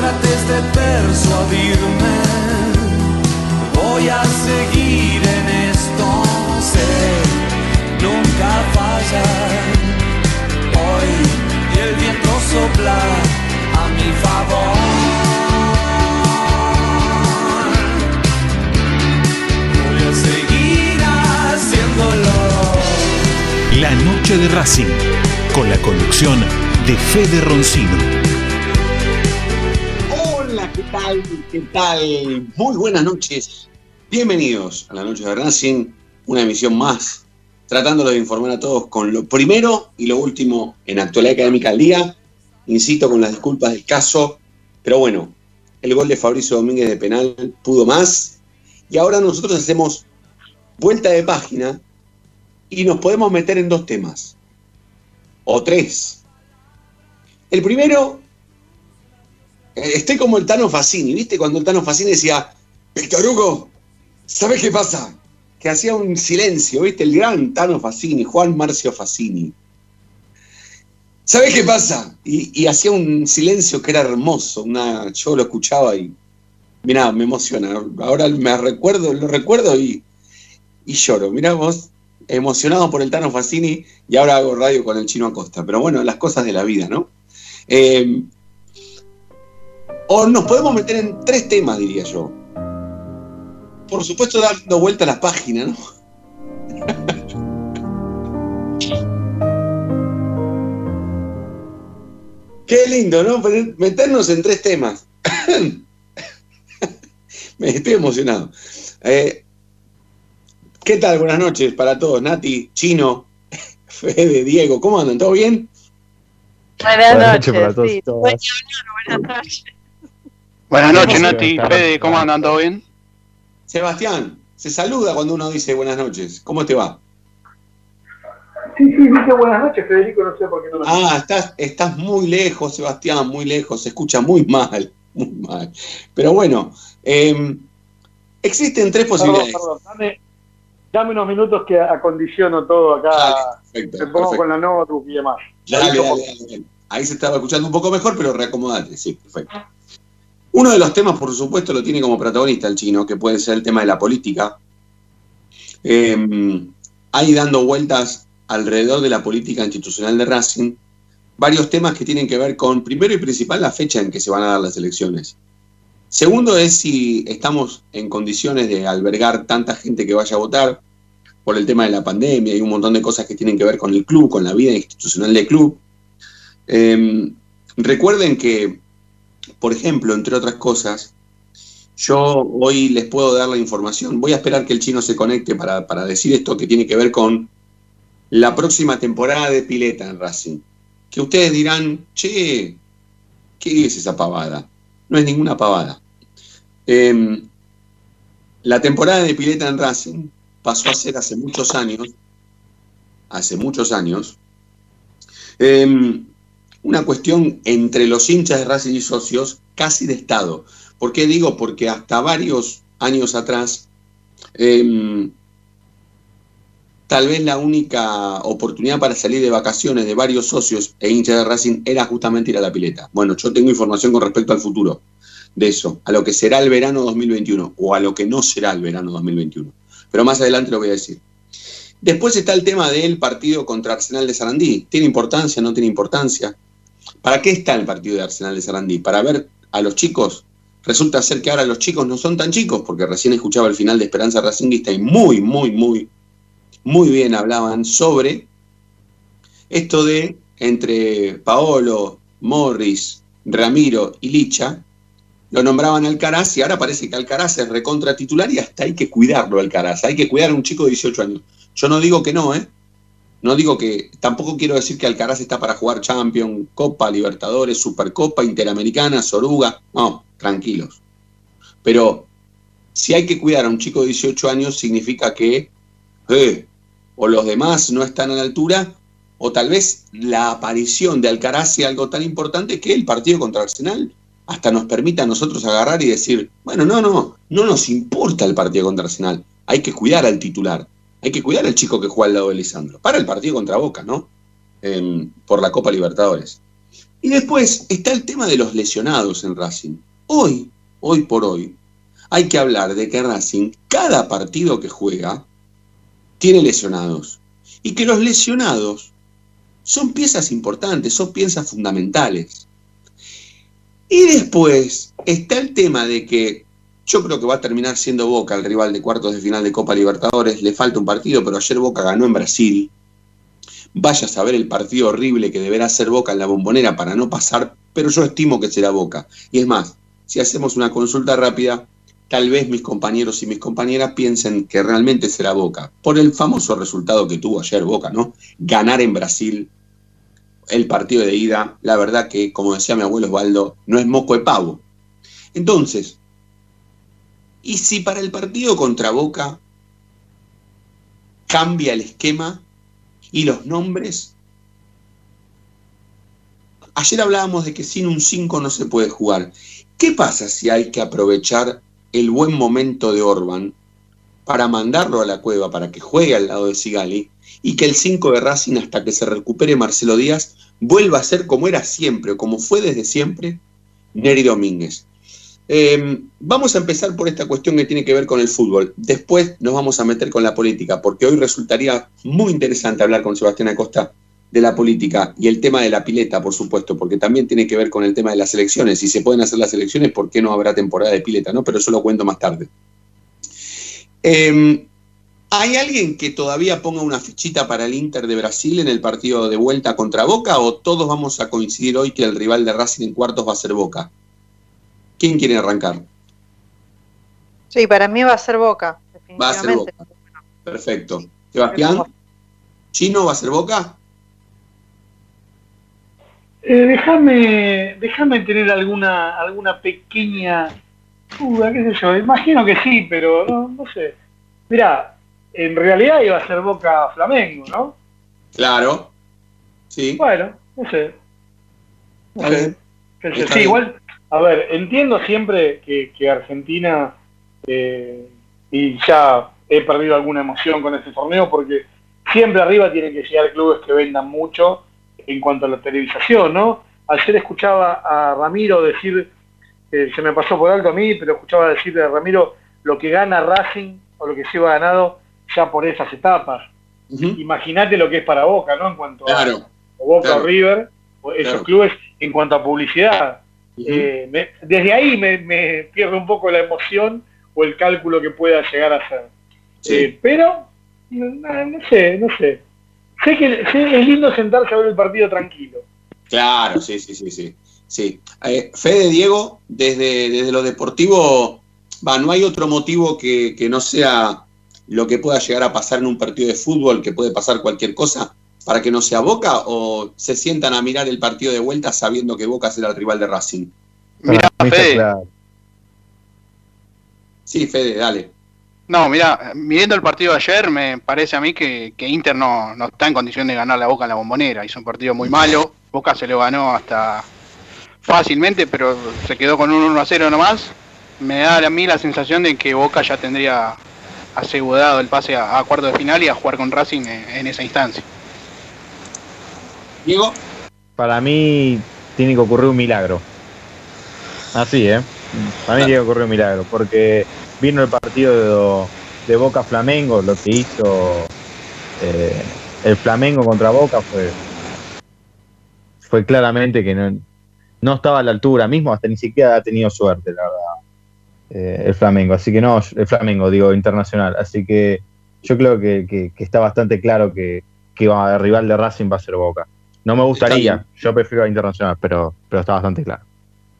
trates de persuadirme, voy a seguir en esto, sé, nunca fallar. Hoy y el viento sopla a mi favor. Voy a seguir haciéndolo. La noche de Racing, con la conducción de Fede Roncino. ¿Qué tal? Muy buenas noches. Bienvenidos a la noche de Racing, una emisión más, tratándolo de informar a todos con lo primero y lo último en actualidad académica al día. Insisto con las disculpas del caso, pero bueno, el gol de Fabricio Domínguez de penal pudo más. Y ahora nosotros hacemos vuelta de página y nos podemos meter en dos temas. O tres. El primero Estoy como el Tano Facini, ¿viste? Cuando el Tano Facini decía, Víctor Hugo, ¿sabes qué pasa? Que hacía un silencio, ¿viste? El gran Tano Facini, Juan Marcio Facini. ¿Sabes qué pasa? Y, y hacía un silencio que era hermoso. Una, yo lo escuchaba y, mirá, me emociona. Ahora me recuerdo, lo recuerdo y, y lloro. Mirá vos, emocionado por el Tano Facini y ahora hago radio con el Chino Acosta. Pero bueno, las cosas de la vida, ¿no? Eh, o nos podemos meter en tres temas, diría yo. Por supuesto, dando vuelta a las páginas, ¿no? Qué lindo, ¿no? Meternos en tres temas. Me estoy emocionado. Eh, ¿Qué tal? Buenas noches para todos. Nati, Chino, Fede, Diego, ¿cómo andan? ¿Todo bien? Buenas, Buenas noches, noches para todos sí. todas. Buenas noches. Buenas noches, Nati. Fede, ¿cómo andan? ¿Todo bien? Sebastián, se saluda cuando uno dice buenas noches. ¿Cómo te va? Sí, sí, dice buenas noches, Federico, no sé por qué no lo Ah, estás, estás muy lejos, Sebastián, muy lejos, se escucha muy mal, muy mal. Pero bueno, eh, existen tres posibilidades. perdón, dame, dame unos minutos que acondiciono todo acá. Dale, perfecto, Me pongo perfecto. con la notebook y demás. Dale, dale, dale, dale. Ahí se estaba escuchando un poco mejor, pero reacomodate, sí, perfecto. Uno de los temas, por supuesto, lo tiene como protagonista el chino, que puede ser el tema de la política. Eh, hay dando vueltas alrededor de la política institucional de Racing varios temas que tienen que ver con, primero y principal, la fecha en que se van a dar las elecciones. Segundo es si estamos en condiciones de albergar tanta gente que vaya a votar por el tema de la pandemia y un montón de cosas que tienen que ver con el club, con la vida institucional del club. Eh, recuerden que, por ejemplo, entre otras cosas, yo hoy les puedo dar la información. Voy a esperar que el chino se conecte para, para decir esto que tiene que ver con la próxima temporada de Pileta en Racing. Que ustedes dirán, che, ¿qué es esa pavada? No es ninguna pavada. Eh, la temporada de Pileta en Racing pasó a ser hace muchos años, hace muchos años, eh, una cuestión entre los hinchas de Racing y socios casi de Estado. ¿Por qué digo? Porque hasta varios años atrás, eh, tal vez la única oportunidad para salir de vacaciones de varios socios e hinchas de Racing era justamente ir a la pileta. Bueno, yo tengo información con respecto al futuro. de eso, a lo que será el verano 2021 o a lo que no será el verano 2021. Pero más adelante lo voy a decir. Después está el tema del partido contra Arsenal de Sarandí. ¿Tiene importancia? ¿No tiene importancia? ¿Para qué está el partido de Arsenal de Sarandí? ¿Para ver a los chicos? Resulta ser que ahora los chicos no son tan chicos, porque recién escuchaba el final de Esperanza Racinguista y muy, muy, muy, muy bien hablaban sobre esto de entre Paolo, Morris, Ramiro y Licha, lo nombraban Alcaraz y ahora parece que Alcaraz es recontra titular y hasta hay que cuidarlo Alcaraz, hay que cuidar a un chico de 18 años. Yo no digo que no, ¿eh? No digo que, tampoco quiero decir que Alcaraz está para jugar Champions, Copa, Libertadores, Supercopa, Interamericana, Soruga, no, tranquilos. Pero si hay que cuidar a un chico de 18 años significa que eh, o los demás no están a la altura o tal vez la aparición de Alcaraz sea algo tan importante que el partido contra Arsenal hasta nos permita a nosotros agarrar y decir, bueno, no, no, no nos importa el partido contra Arsenal, hay que cuidar al titular, hay que cuidar al chico que juega al lado de Lisandro, para el partido contra Boca, ¿no? Em, por la Copa Libertadores. Y después está el tema de los lesionados en Racing. Hoy, hoy por hoy, hay que hablar de que Racing, cada partido que juega, tiene lesionados. Y que los lesionados son piezas importantes, son piezas fundamentales. Y después está el tema de que yo creo que va a terminar siendo Boca el rival de cuartos de final de Copa Libertadores. Le falta un partido, pero ayer Boca ganó en Brasil. Vaya a saber el partido horrible que deberá ser Boca en la bombonera para no pasar, pero yo estimo que será Boca. Y es más, si hacemos una consulta rápida, tal vez mis compañeros y mis compañeras piensen que realmente será Boca, por el famoso resultado que tuvo ayer Boca, ¿no? Ganar en Brasil el partido de ida, la verdad que, como decía mi abuelo Osvaldo, no es moco de pavo. Entonces, ¿y si para el partido contra Boca cambia el esquema y los nombres? Ayer hablábamos de que sin un 5 no se puede jugar. ¿Qué pasa si hay que aprovechar el buen momento de Orban para mandarlo a la cueva para que juegue al lado de Sigali y que el 5 de Racing hasta que se recupere Marcelo Díaz vuelva a ser como era siempre, o como fue desde siempre, Neri Domínguez. Eh, vamos a empezar por esta cuestión que tiene que ver con el fútbol. Después nos vamos a meter con la política, porque hoy resultaría muy interesante hablar con Sebastián Acosta de la política y el tema de la pileta, por supuesto, porque también tiene que ver con el tema de las elecciones. Si se pueden hacer las elecciones, ¿por qué no habrá temporada de pileta? ¿no? Pero eso lo cuento más tarde. Eh, ¿Hay alguien que todavía ponga una fichita para el Inter de Brasil en el partido de vuelta contra Boca o todos vamos a coincidir hoy que el rival de Racing en cuartos va a ser Boca? ¿Quién quiere arrancar? Sí, para mí va a ser Boca. Va a ser Boca. Perfecto. Sebastián, ¿Chino va a ser Boca? Eh, déjame, déjame tener alguna, alguna pequeña duda, qué sé yo. Imagino que sí, pero no, no sé. Mirá, en realidad iba a ser Boca Flamengo, ¿no? Claro. Sí. Bueno, no sé. No Está sé. Sí, igual, a ver, entiendo siempre que, que Argentina, eh, y ya he perdido alguna emoción con este torneo, porque siempre arriba tienen que llegar clubes que vendan mucho en cuanto a la televisación, ¿no? Ayer escuchaba a Ramiro decir, eh, se me pasó por alto a mí, pero escuchaba decir de Ramiro lo que gana Racing o lo que se va ganado ya por esas etapas. Ujú. Imagínate lo que es para Boca, ¿no? En cuanto a Boca claro. o River, o esos Claro. clubes en cuanto a publicidad. Eh, me- desde ahí me, me pierde un poco la emoción o el cálculo que pueda llegar a. Sí. Eh, pero, no, no- no sé, no sé. Sé que sé- es lindo sentarse a ver el partido tranquilo. Claro, sí, sí, sí, sí. sí. Eh, Fede, Diego, desde, desde lo deportivo, va, no hay otro motivo que, que no sea lo que pueda llegar a pasar en un partido de fútbol, que puede pasar cualquier cosa, para que no sea Boca, o se sientan a mirar el partido de vuelta sabiendo que Boca será el rival de Racing. Está Fede. claro. Sí, Fede, dale. No, mira, mirando el partido de ayer, me parece a mí que, que Inter no, no está en condición de ganar la Boca en la bombonera. Hizo un partido muy malo. Boca se lo ganó hasta fácilmente, pero se quedó con un 1 a 0 nomás. Me da a mí la sensación de que Boca ya tendría asegurado el pase a, a cuarto de final y a jugar con Racing en, en esa instancia. Diego, Para mí tiene que ocurrir un milagro. Así, ¿eh? Para mí tiene que ocurrir un milagro, porque vino el partido de, de Boca Flamengo, lo que hizo eh, el Flamengo contra Boca fue, fue claramente que no, no estaba a la altura, mismo hasta ni siquiera ha tenido suerte, la verdad, eh, el Flamengo. Así que no, el Flamengo, digo, internacional. Así que yo creo que, que- que está bastante claro que, que va, el rival de Racing va a ser Boca. No me gustaría, yo prefiero a internacional, pero, pero está bastante claro.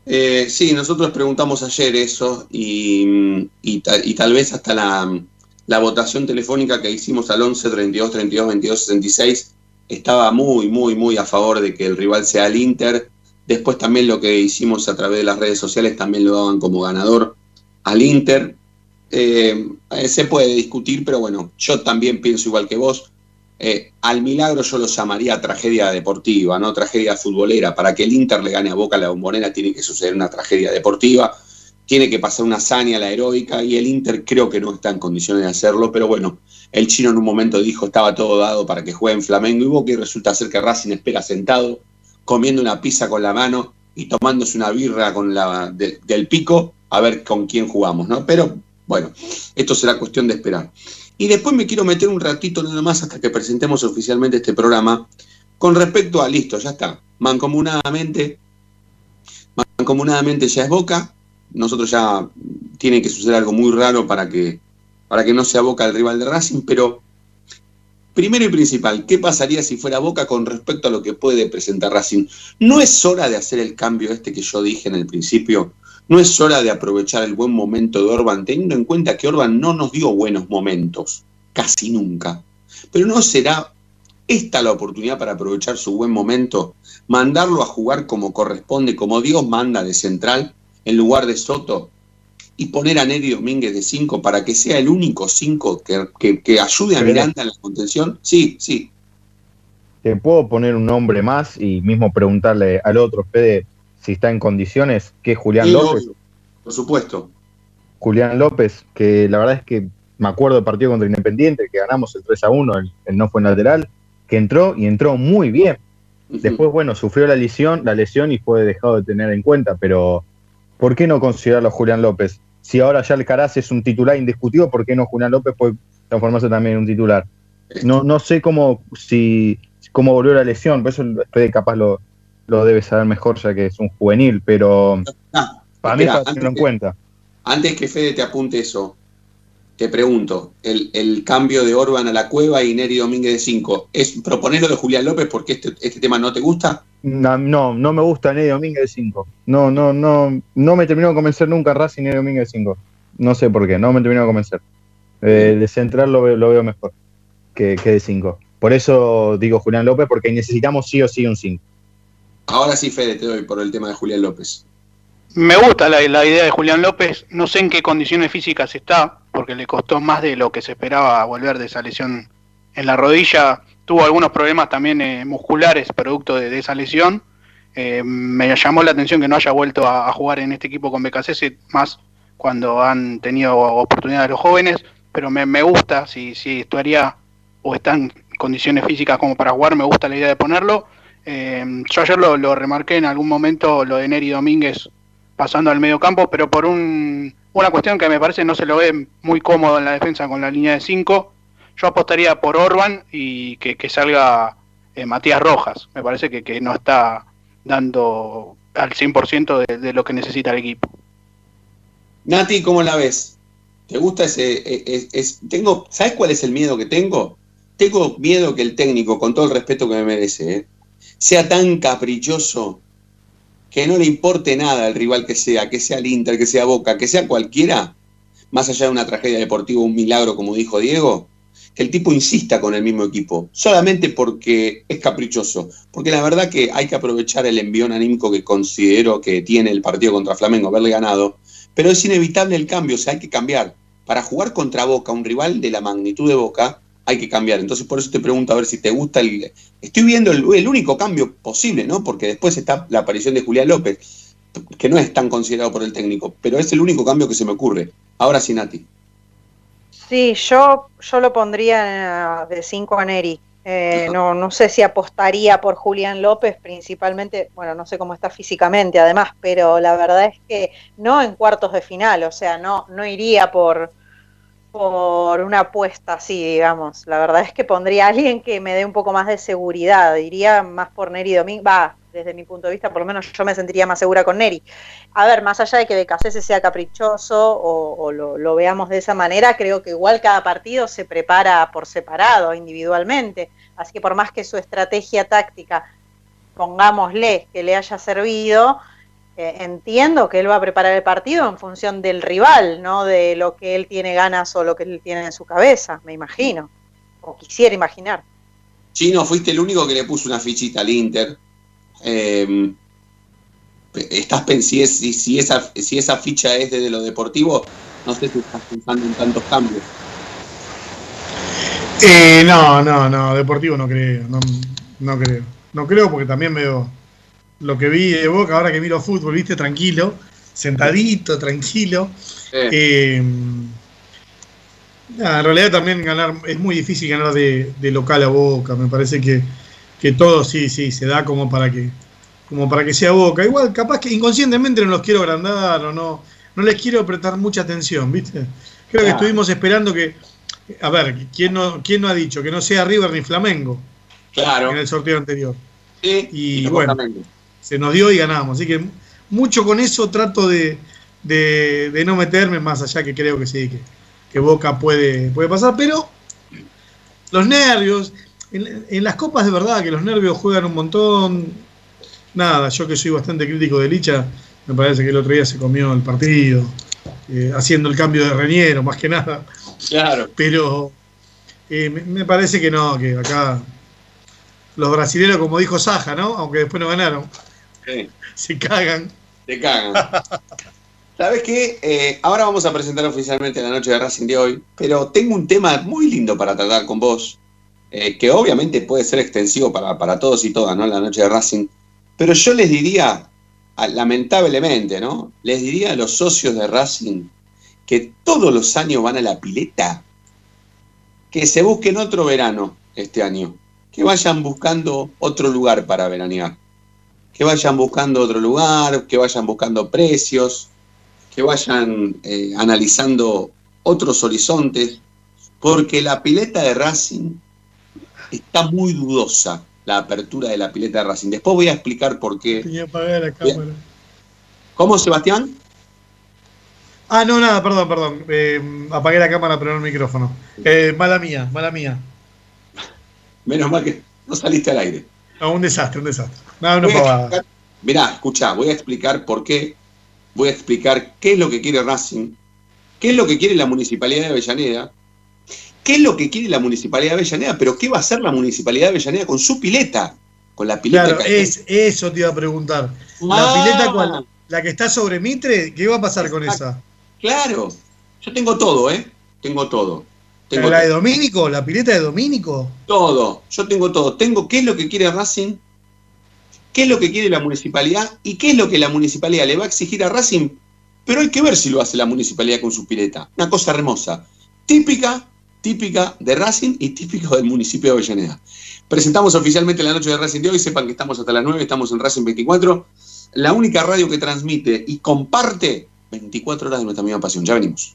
Eh, sí, nosotros preguntamos ayer eso y, y ta- y tal vez hasta la, la votación telefónica que hicimos al 11 32 32 22 66 estaba muy, muy, muy a favor de que el rival sea el Inter. Después también lo que hicimos a través de las redes sociales también lo daban como ganador al Inter. Eh, se puede discutir, pero bueno, yo también pienso igual que vos. Eh, al milagro yo lo llamaría tragedia deportiva, no tragedia futbolera. Para que el Inter le gane a Boca la bombonera tiene que suceder una tragedia deportiva, tiene que pasar una hazaña la heroica y el Inter creo que no está en condiciones de hacerlo, pero bueno, el chino en un momento dijo estaba todo dado para que jueguen Flamengo y Boca y resulta ser que Racing espera sentado, comiendo una pizza con la mano y tomándose una birra con la de- del pico a ver con quién jugamos, ¿no? Pero bueno, esto será cuestión de esperar. Y después me quiero meter un ratito nada más hasta que presentemos oficialmente este programa con respecto a listo, ya está. Mancomunadamente, mancomunadamente ya es Boca. Nosotros ya tiene que suceder algo muy raro para que, para que no sea Boca el rival de Racing, pero primero y principal, ¿qué pasaría si fuera Boca con respecto a lo que puede presentar Racing? ¿No es hora de hacer el cambio este que yo dije en el principio? ¿No es hora de aprovechar el buen momento de Orban, teniendo en cuenta que Orban no nos dio buenos momentos, casi nunca? Pero ¿no será esta la oportunidad para aprovechar su buen momento, mandarlo a jugar como corresponde, como Dios manda de central, en lugar de Soto, y poner a Neri Domínguez de 5 para que sea el único 5 que, que- que ayude a. Miranda en la contención? Sí, sí. Te puedo poner un nombre más y mismo preguntarle al otro, Fede, si está en condiciones, que es Julián Sí, López. obvio, por supuesto. Julián López, que la verdad es que me acuerdo del partido contra Independiente, que ganamos el 3 a 1, el, el no fue en lateral, que entró y entró muy bien. Después, bueno, sufrió la lesión, la lesión y fue dejado de tener en cuenta, pero ¿por qué no considerarlo a Julián López? Si ahora ya Alcaraz es un titular indiscutido, ¿por qué no Julián López puede transformarse también en un titular? No, no sé cómo, si, cómo volvió la lesión, por eso Fede capaz lo, lo debe saber mejor ya que es un juvenil, pero Ah, para mí para tenerlo en que- cuenta. Antes que Fede te apunte eso, te pregunto, el, el cambio de Orban a la cueva y Neri Domínguez de 5, ¿es proponerlo de Julián López porque este, este tema no te gusta? No, no, no me gusta Ney Domínguez de 5. No, no, no, no me terminó de convencer nunca Racing Ney Domínguez de 5. No sé por qué, no me terminó de convencer. Eh, de central lo veo, lo veo mejor que, que de 5. Por eso digo Julián López, porque necesitamos sí o sí un 5. Ahora sí, Fede, te doy por el tema de Julián López. Me gusta la, idea de Julián López. No sé en qué condiciones físicas está, porque le costó más de lo que se esperaba volver de esa lesión en la rodilla. Tuvo algunos problemas también eh, musculares producto de, esa lesión. Eh, me llamó la atención que no haya vuelto a, jugar en este equipo con BKC, más cuando han tenido oportunidades los jóvenes. Pero me, me gusta, si, si estaría o está en condiciones físicas como para jugar, me gusta la idea de ponerlo. Eh, yo ayer lo, lo remarqué en algún momento, lo de Neri Domínguez pasando al medio campo, pero por un, una cuestión que me parece no se lo ve muy cómodo en la defensa con la línea de 5. Yo apostaría por Orban y que, salga eh, Matías Rojas. Me parece que, no está dando al 100% de, de lo que necesita el equipo. Nati, ¿cómo la ves? ¿Te gusta ese? e- e- es- tengo, ¿Sabes cuál es el miedo que tengo? Tengo miedo que el técnico, con todo el respeto que me merece, ¿eh? Sea tan caprichoso que no le importe nada al rival que sea, que sea el Inter, que sea Boca, que sea cualquiera, más allá de una tragedia deportiva, un milagro, como dijo Diego, que el tipo insista con el mismo equipo, solamente porque es caprichoso. Porque la verdad que hay que aprovechar el envión anímico que considero que tiene el partido contra Flamengo, haberle ganado, pero es inevitable el cambio, o sea, hay que cambiar. Para jugar contra Boca, un rival de la magnitud de Boca, hay que cambiar. Entonces, por eso te pregunto a ver si te gusta el. Estoy viendo el, único cambio posible, ¿no? Porque después está la aparición de Julián López, que no es tan considerado por el técnico, pero es el único cambio que se me ocurre. Ahora sí, Nati. Sí, yo, yo lo pondría de 5 a Neri. Eh, no, no sé si apostaría por Julián López, principalmente, bueno, no sé cómo está físicamente además, pero la verdad es que no en cuartos de final, o sea, no, no iría por, por una apuesta así, digamos. La verdad es que pondría a alguien que me dé un poco más de seguridad, iría más por Neri Domingo, va, desde mi punto de vista, por lo menos yo me sentiría más segura con Neri. A ver, más allá de que Becasese sea caprichoso o, o lo, lo, veamos de esa manera, creo que igual cada partido se prepara por separado, individualmente. Así que por más que su estrategia táctica, pongámosle, que le haya servido, eh, entiendo que él va a preparar el partido en función del rival, no de lo que él tiene ganas o lo que él tiene en su cabeza, me imagino, o quisiera imaginar. Chino, fuiste el único que le puso una fichita al Inter. Eh, estás si, es, si, si, esa, si esa ficha es desde lo deportivo, no sé si estás pensando en tantos cambios. Eh, no, no, no, deportivo no creo, no, no creo. No creo porque también veo lo que vi de Boca ahora que miro fútbol, viste, tranquilo, sentadito, tranquilo. Eh, nada, en realidad también ganar, es muy difícil ganar de, de local a Boca, me parece que, que, todo sí, sí, se da como para que como para que sea Boca. Igual, capaz que inconscientemente no los quiero agrandar o no, no les quiero prestar mucha atención, ¿viste? Creo que estuvimos esperando que, a ver, ¿quién no, quién no ha dicho que no sea River ni Flamengo? Claro. En el sorteo anterior. Sí, y bueno, se nos dio y ganamos. Así que mucho con eso trato de, de, de no meterme más allá que creo que sí, que, que, Boca puede, puede pasar, pero los nervios, en, en, las copas de verdad que los nervios juegan un montón. Nada, yo que soy bastante crítico de Licha, me parece que el otro día se comió el partido, eh, haciendo el cambio de Reñero, más que nada. Claro. Pero eh, me, me parece que no, que acá los brasileños, como dijo Saja, ¿no? Aunque después no ganaron. Sí. Se cagan. Se cagan. ¿Sabes qué? Eh, ahora vamos a presentar oficialmente la noche de Racing de hoy, pero tengo un tema muy lindo para tratar con vos, eh, que obviamente puede ser extensivo para, para, todos y todas, ¿no? La noche de Racing. Pero yo les diría, lamentablemente, ¿no? Les diría a los socios de Racing que todos los años van a la pileta, que se busquen otro verano este año que vayan buscando otro lugar para veranear, que vayan buscando otro lugar, que vayan buscando precios, que vayan eh, analizando otros horizontes, porque la pileta de Racing está muy dudosa, la apertura de la pileta de Racing. Después voy a explicar por qué. Tenía apagar la cámara. ¿Cómo, Sebastián? Ah, no, nada, perdón, perdón. Eh, apagué la cámara, pero no el micrófono. Eh, mala mía, mala mía. Menos mal que no saliste al aire. No, un desastre, un desastre. No. Mirá, escuchá, voy a explicar por qué, voy a explicar qué es lo que quiere Racing, qué es lo que quiere la Municipalidad de Avellaneda, qué es lo que quiere la Municipalidad de Avellaneda, pero qué va a hacer la Municipalidad de Avellaneda con su pileta, con la pileta claro, es, eso te iba a preguntar. La ah. pileta cuál, la que está sobre Mitre, ¿qué va a pasar con esa? Claro, yo tengo todo, ¿eh? Tengo todo. Tengo ¿La de Domínico? ¿La pileta de Domínico? Todo, yo tengo todo. Tengo qué es lo que quiere Racing, qué es lo que quiere la municipalidad y qué es lo que la municipalidad le va a exigir a Racing, pero hay que ver si lo hace la municipalidad con su pileta. Una cosa hermosa, típica, típica de Racing y típico del municipio de Avellaneda. Presentamos oficialmente la noche de Racing de hoy, sepan que estamos hasta las 9, estamos en Racing 24, la única radio que transmite y comparte 24 horas de nuestra misma pasión. Ya venimos.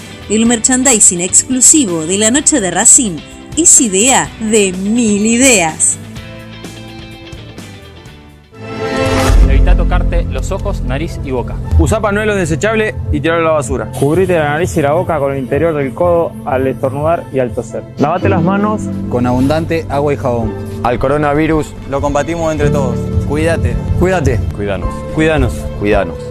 El merchandising exclusivo de la noche de Racing es idea de mil ideas. Evita tocarte los ojos, nariz y boca. Usa panuelos desechables y tirarlo a la basura. Cubrite la nariz y la boca con el interior del codo al estornudar y al toser. Lavate las manos con abundante agua y jabón. Al coronavirus lo combatimos entre todos. Cuídate. Cuídate. Cuídanos. Cuídanos. Cuídanos.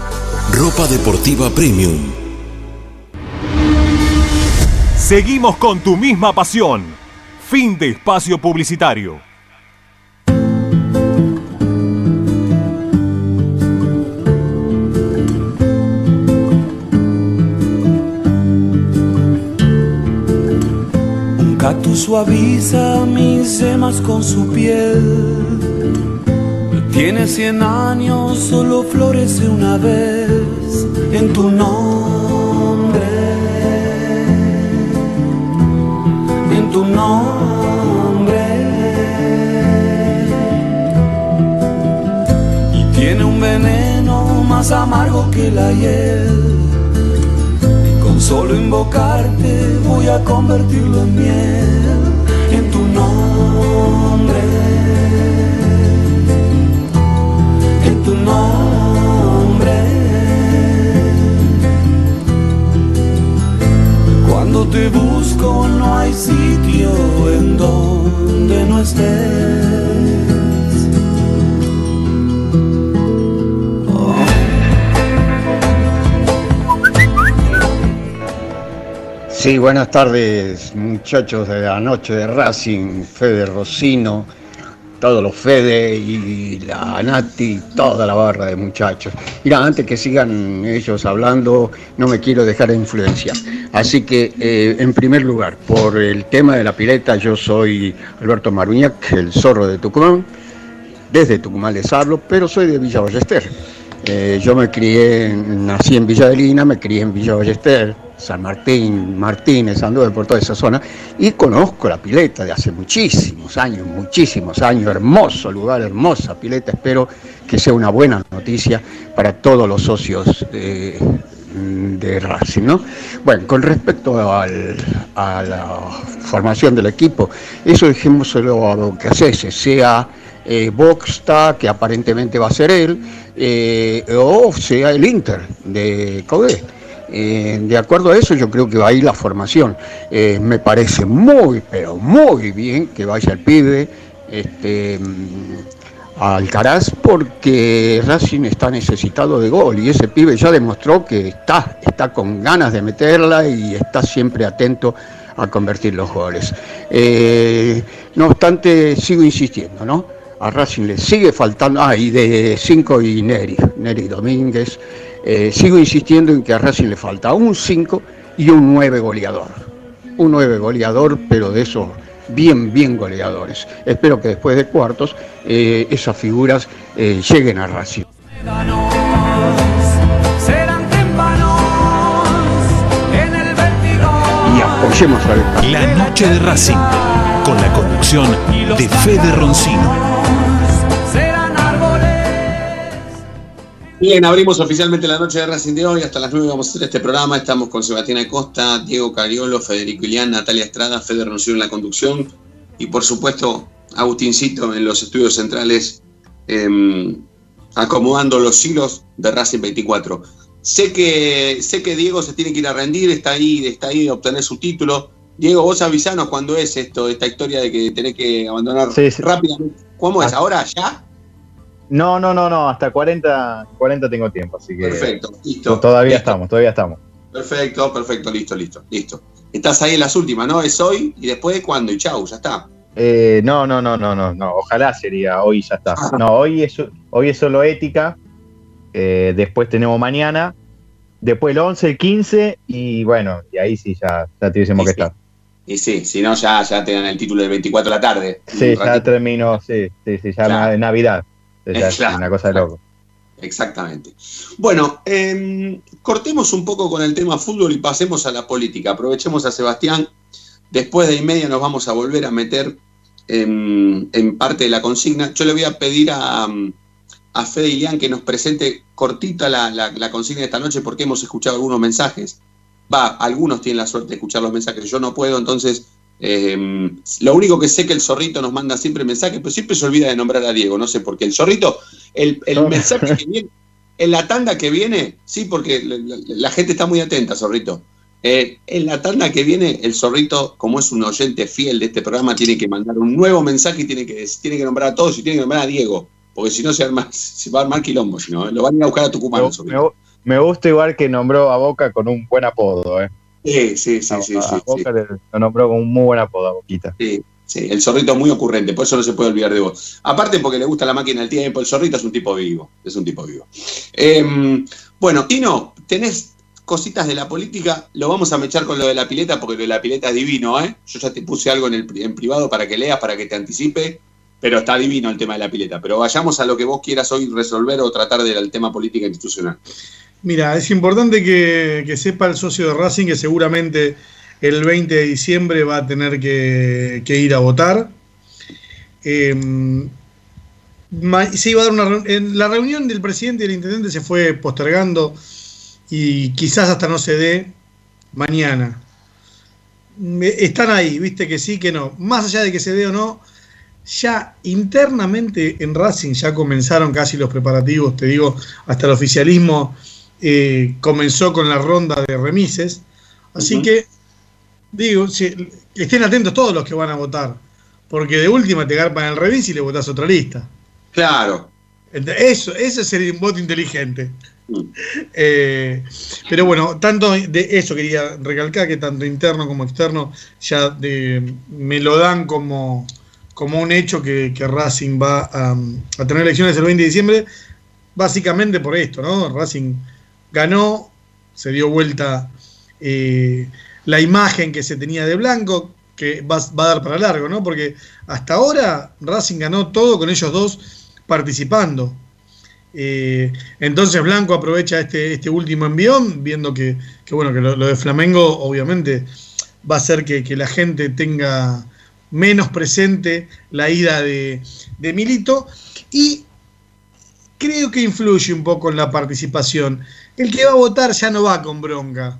Ropa Deportiva Premium. Seguimos con tu misma pasión. Fin de espacio publicitario. Un cactus suaviza mis semas con su piel. Tiene cien años, solo florece una vez en tu nombre. En tu nombre. Y tiene un veneno más amargo que la hiel. Y con solo invocarte voy a convertirlo en miel. En tu nombre. Te busco no hay sitio en donde no estés. Sí, buenas tardes muchachos de la noche de Racing, Fede Rosino, todos los Fede y la Nati, toda la barra de muchachos. Mira, antes que sigan ellos hablando, no me quiero dejar de influencia. Así que, eh, en primer lugar, por el tema de la pileta, yo soy Alberto Maruñac, el zorro de Tucumán. Desde Tucumán les hablo, pero soy de Villa Ballester. Eh, yo me crié, nací en Villa Adelina, me crié en Villa Ballester, San Martín, Martínez, anduve por toda esa zona y conozco la pileta de hace muchísimos años, muchísimos años, hermoso lugar, hermosa pileta, espero que sea una buena noticia para todos los socios de, de Racing, ¿no? Bueno, con respecto al- a la formación del equipo, eso dejémoselo a lo que hace, sea eh, Boxta, que aparentemente va a ser él, eh, o sea el Inter de Codé. Eh, de acuerdo a eso, yo creo que va a ir la formación. Eh, me parece muy, pero muy bien que vaya el pibe este, Alcaraz, porque Racing está necesitado de gol y ese pibe ya demostró que está, está con ganas de meterla y está siempre atento a convertir los goles. Eh, no obstante, sigo insistiendo, ¿no? A Racing le sigue faltando, ah, y de 5 y Neri, Neri Domínguez. Eh, sigo insistiendo en que a Racing le falta un 5 y un 9 goleador. Un 9 goleador, pero de esos bien, bien goleadores. Espero que después de cuartos eh, esas figuras eh, lleguen a Racing. Y apoyemos al La noche de Racing, con la conducción de Fede Roncino. Bien, abrimos oficialmente la noche de Racing de hoy. Hasta las 9 vamos a hacer este programa. Estamos con Sebastián Acosta, Diego Cariolo, Federico Ilián, Natalia Estrada, Fede Roncino en la conducción. Y por supuesto, Agustincito en los estudios centrales, em, acomodando los hilos de Racing 24. Sé que, sé que Diego se tiene que ir a rendir, está ahí, está ahí de obtener su título. Diego, vos avisanos cuándo es esto, esta historia de que tenés que abandonar Sí, sí. rápidamente. ¿Cómo es? Ah. ¿Ahora? ¿Ya? No, no, no, no, hasta 40, 40 tengo tiempo, así que Perfecto, listo. todavía Listo. estamos, todavía estamos. Perfecto, perfecto, listo, listo, listo. Estás ahí en las últimas, ¿no? Es hoy y después de cuándo y chau, ya está. Eh, no, no, no, no, no, no, ojalá sería hoy ya está. Ah. No, hoy es, hoy es solo ética, eh, después tenemos mañana, después el 11, el 15 y bueno, y ahí sí ya, ya tuviésemos que estar. Y sí, si no, ya, ya te dan el título del 24 de la tarde. Sí, ya terminó, sí, sí, sí, ya Claro. Navidad. Es Claro. una cosa de loco. Exactamente. Bueno, em, cortemos un poco con el tema fútbol y pasemos a la política. Aprovechemos a Sebastián. Después de y media nos vamos a volver a meter en, en parte de la consigna. Yo le voy a pedir a, a Fede Ilián que nos presente cortita la, la- la consigna de esta noche porque hemos escuchado algunos mensajes. Va, algunos tienen la suerte de escuchar los mensajes, yo no puedo, entonces em, lo único que sé que el zorrito nos manda siempre mensajes, pero siempre se olvida de nombrar a Diego, no sé por qué. El zorrito, el, el No. mensaje que viene, en la tanda que viene, sí, porque la, la- la gente está muy atenta, zorrito. Eh, en la tanda que viene, el zorrito, como es un oyente fiel de este programa, tiene que mandar un nuevo mensaje y tiene que, tiene que nombrar a todos y tiene que nombrar a Diego, porque si no se, arma- se va a armar quilombo, si no, lo van a ir a buscar a Tucumán. Me, zorrito. me gusta igual que nombró a Boca con un buen apodo, ¿eh? Sí, sí, sí, A- sí, a. Boca le- lo nombró con un muy buen apodo a Boquita. Sí, sí, el zorrito es muy ocurrente, por eso no se puede olvidar de vos. Aparte porque le gusta la máquina del tiempo, el zorrito es un tipo vivo, es un tipo vivo. Em, bueno, Tino, tenés cositas de la política, lo vamos a mechar con lo de la pileta, porque lo de la pileta es divino, ¿eh? Yo ya te puse algo en, el, en privado para que leas, para que te anticipe, pero está divino el tema de la pileta. Pero vayamos a lo que vos quieras hoy resolver o tratar del tema política institucional. Mira, es importante que, sepa el socio de Racing que seguramente el 20 de diciembre va a tener que, ir a votar. Ma- se iba a dar una la reunión del presidente y del intendente se fue postergando y quizás hasta no se dé mañana. Están ahí, viste que sí, que no. Más allá de que se dé o no, ya internamente en Racing ya comenzaron casi los preparativos, te digo, hasta el oficialismo eh, comenzó con la ronda de remises. Así que, digo, si- estén atentos todos los que van a votar, porque de última te garpan el remis y le votás otra lista. Claro. Eso, eso sería un voto inteligente. Mm. Eh, pero bueno, tanto de eso quería recalcar que tanto interno como externo ya de- me lo dan como, como un hecho que, que Racing va a, a tener elecciones el 20 de diciembre, básicamente por esto, ¿no? Racing ganó, se dio vuelta eh, la imagen que se tenía de Blanco, que va, a dar para largo, ¿no? Porque hasta ahora Racing ganó todo con ellos dos participando. Eh, entonces Blanco aprovecha este, este último envión, viendo que, que, bueno, que lo, lo de Flamengo obviamente va a hacer que, que la gente tenga menos presente la ida de, de Milito y creo que influye un poco en la participación. El que va a votar ya no va con bronca.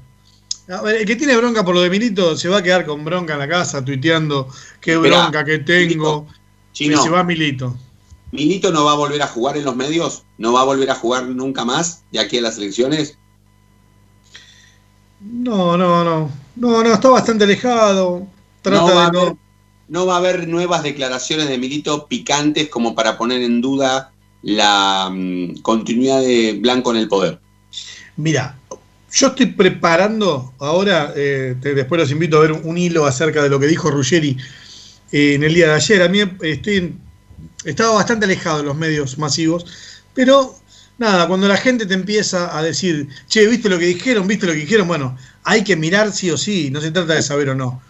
A ver, el que tiene bronca por lo de Milito se va a quedar con bronca en la casa, tuiteando qué Esperá, bronca que tengo. Chino. Y se va Milito. ¿Milito no va a volver a jugar en los medios? ¿No va a volver a jugar nunca más de aquí a las elecciones? No, no, no. No, no, está bastante alejado. Trata no, va a de no. haber, no va a haber nuevas declaraciones de Milito picantes como para poner en duda la mm, continuidad de Blanco en el poder. Mira, yo estoy preparando ahora, eh, después los invito a ver un, hilo acerca de lo que dijo Ruggeri eh, en el día de ayer. A mí estoy estaba bastante alejado de los medios masivos, pero nada, cuando la gente te empieza a decir, che, ¿viste lo que dijeron? ¿Viste lo que dijeron? Bueno, hay que mirar sí o sí, no se trata de saber o no.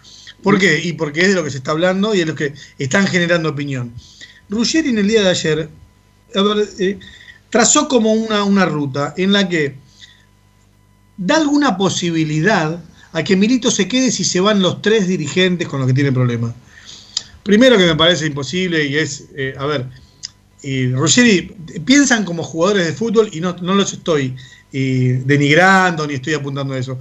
¿Por qué? Y porque es de lo que se está hablando y es lo que están generando opinión. Ruggeri en el día de ayer eh, trazó como una, una ruta en la que da alguna posibilidad a que Milito se quede si se van los tres dirigentes con los que tiene problemas. Primero que me parece imposible y es, eh, a ver, eh, piensan como jugadores de fútbol y no, no los estoy eh, denigrando ni estoy apuntando a eso.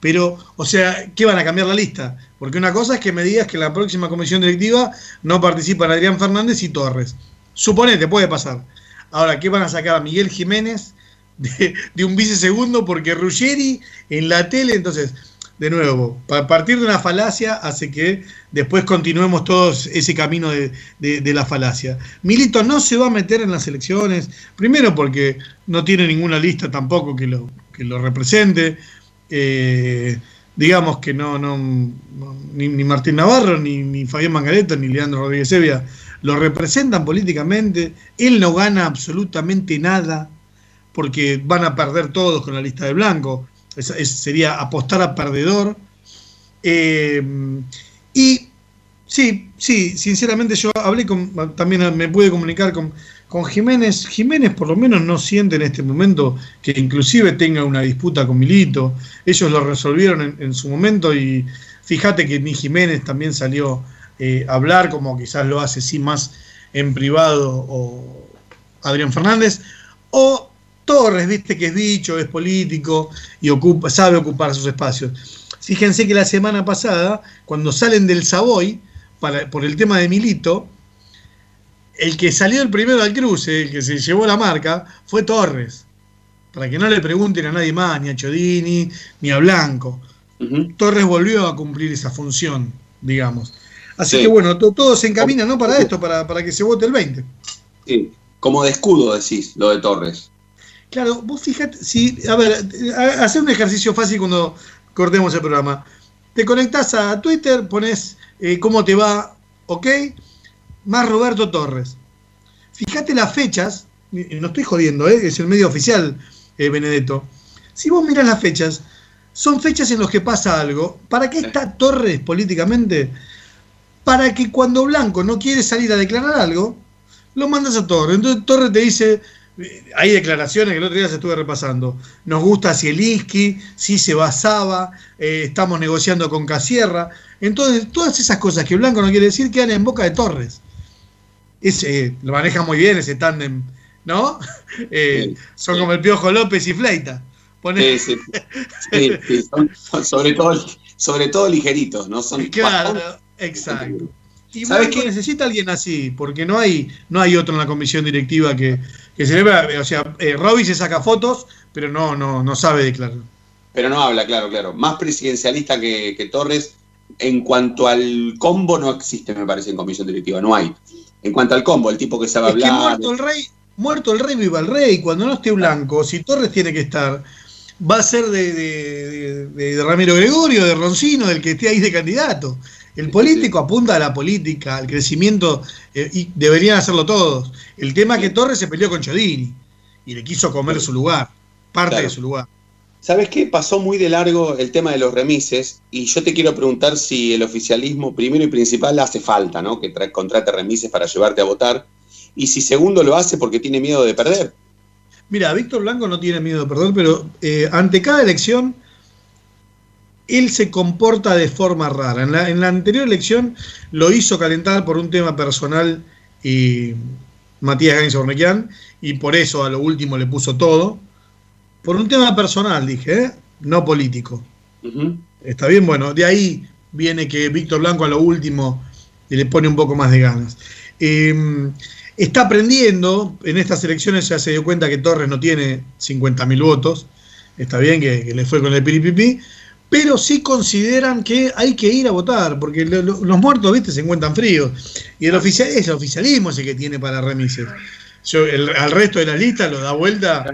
Pero, o sea, ¿qué van a cambiar la lista? Porque una cosa es que me digas que la próxima comisión directiva no participan Adrián Fernández y Torres. Suponete, puede pasar. Ahora, ¿qué van a sacar a Miguel Jiménez de, de un vice segundo? Porque Ruggeri en la tele, entonces, de nuevo, a partir de una falacia hace que después continuemos todos ese camino de, de- la falacia. Milito no se va a meter en las elecciones, primero porque no tiene ninguna lista tampoco que lo, que lo represente. Eh, digamos que no, no, ni, Martín Navarro, ni, ni Fabián Mangareto, ni Leandro Rodríguez Evia lo representan políticamente. Él no gana absolutamente nada porque van a perder todos con la lista de blanco. Es- sería apostar a perdedor. Eh, y sí, sí, sinceramente yo hablé con, también me pude comunicar con, con Jiménez. Jiménez por lo menos no siente en este momento que inclusive tenga una disputa con Milito. Ellos lo resolvieron en, en su momento y fíjate que ni Jiménez también salió eh, a hablar como quizás lo hace sí más en privado o Adrián Fernández. O Torres, viste que es bicho, es político y ocupa, sabe ocupar sus espacios. Fíjense que la semana pasada, cuando salen del Savoy, para, por el tema de Milito, el que salió el primero al cruce, el que se llevó la marca, fue Torres. Para que no le pregunten a nadie más, ni a Chodini, ni a Blanco. Torres volvió a cumplir esa función, digamos. Así Sí. que bueno, to- todo se encamina, ¿no? Para esto, para, para que se vote el 20. Sí, como de escudo decís, lo de Torres. Claro, vos fíjate, si, a ver, a- hacer un ejercicio fácil cuando cortemos el programa. Te conectás a Twitter, pones eh, cómo te va, ok, más Roberto Torres. Fíjate las fechas, y- no estoy jodiendo, eh, es el medio oficial, eh, Benedetto. Si vos mirás las fechas, son fechas en las que pasa algo. ¿Para qué está Torres políticamente? Para que cuando Blanco no quiere salir a declarar algo, lo mandas a Torres. Entonces Torres te dice, eh, hay declaraciones que el otro día se estuve repasando. Nos gusta Zielinski, sí se va Saba, eh, estamos negociando con Casierra. Entonces, todas esas cosas que Blanco no quiere decir quedan en boca de Torres. Ese, lo maneja muy bien ese tándem, ¿no? Eh, son como el Piojo López y Fleita. Pone- Sí, sí. Sí, sí, son- son sobre, todo, sobre todo ligeritos, ¿no? Son Claro, bastante- exacto. Y ¿Sabes Blanco necesita alguien así, porque no hay, no hay otro en la comisión directiva que, que celebra, o sea, eh, Robbie se saca fotos, pero no, no, no sabe declarar. Pero no habla, claro, claro. Más presidencialista que, que Torres. En cuanto al combo, no existe, me parece, en comisión directiva. No hay. En cuanto al combo, el tipo que sabe Es que hablar. muerto el rey, muerto el rey, viva el rey. Cuando no esté Blanco, si Torres tiene que estar, va a ser de, de- de- de Ramiro Gregorio, de Roncino, del que esté ahí de candidato. El político apunta a la política, al crecimiento, eh, y deberían hacerlo todos. El tema es que Torres se peleó con Chodini y le quiso comer su lugar, parte Claro. de su lugar. ¿Sabes qué? Pasó muy de largo el tema de los remises y yo te quiero preguntar si el oficialismo, primero y principal, hace falta, ¿no? Que tra- contrate remises para llevarte a votar y si segundo lo hace porque tiene miedo de perder. Mira, Víctor Blanco no tiene miedo de perder, pero eh, ante cada elección él se comporta de forma rara. En la, en la anterior elección lo hizo calentar por un tema personal y Matías Gainz Ornequian, y por eso a lo último le puso todo. Por un tema personal, dije, ¿eh? no político. Está bien, bueno, de ahí viene que Víctor Blanco a lo último le pone un poco más de ganas. Eh, está aprendiendo, en estas elecciones ya se dio cuenta que Torres no tiene 50.000 votos, está bien que, que le fue con el piripipi, pero sí consideran que hay que ir a votar, porque lo- lo- los muertos, viste, se encuentran fríos, y el, oficial, es el oficialismo ese que tiene para remises. Yo, el- al resto de la lista lo da vuelta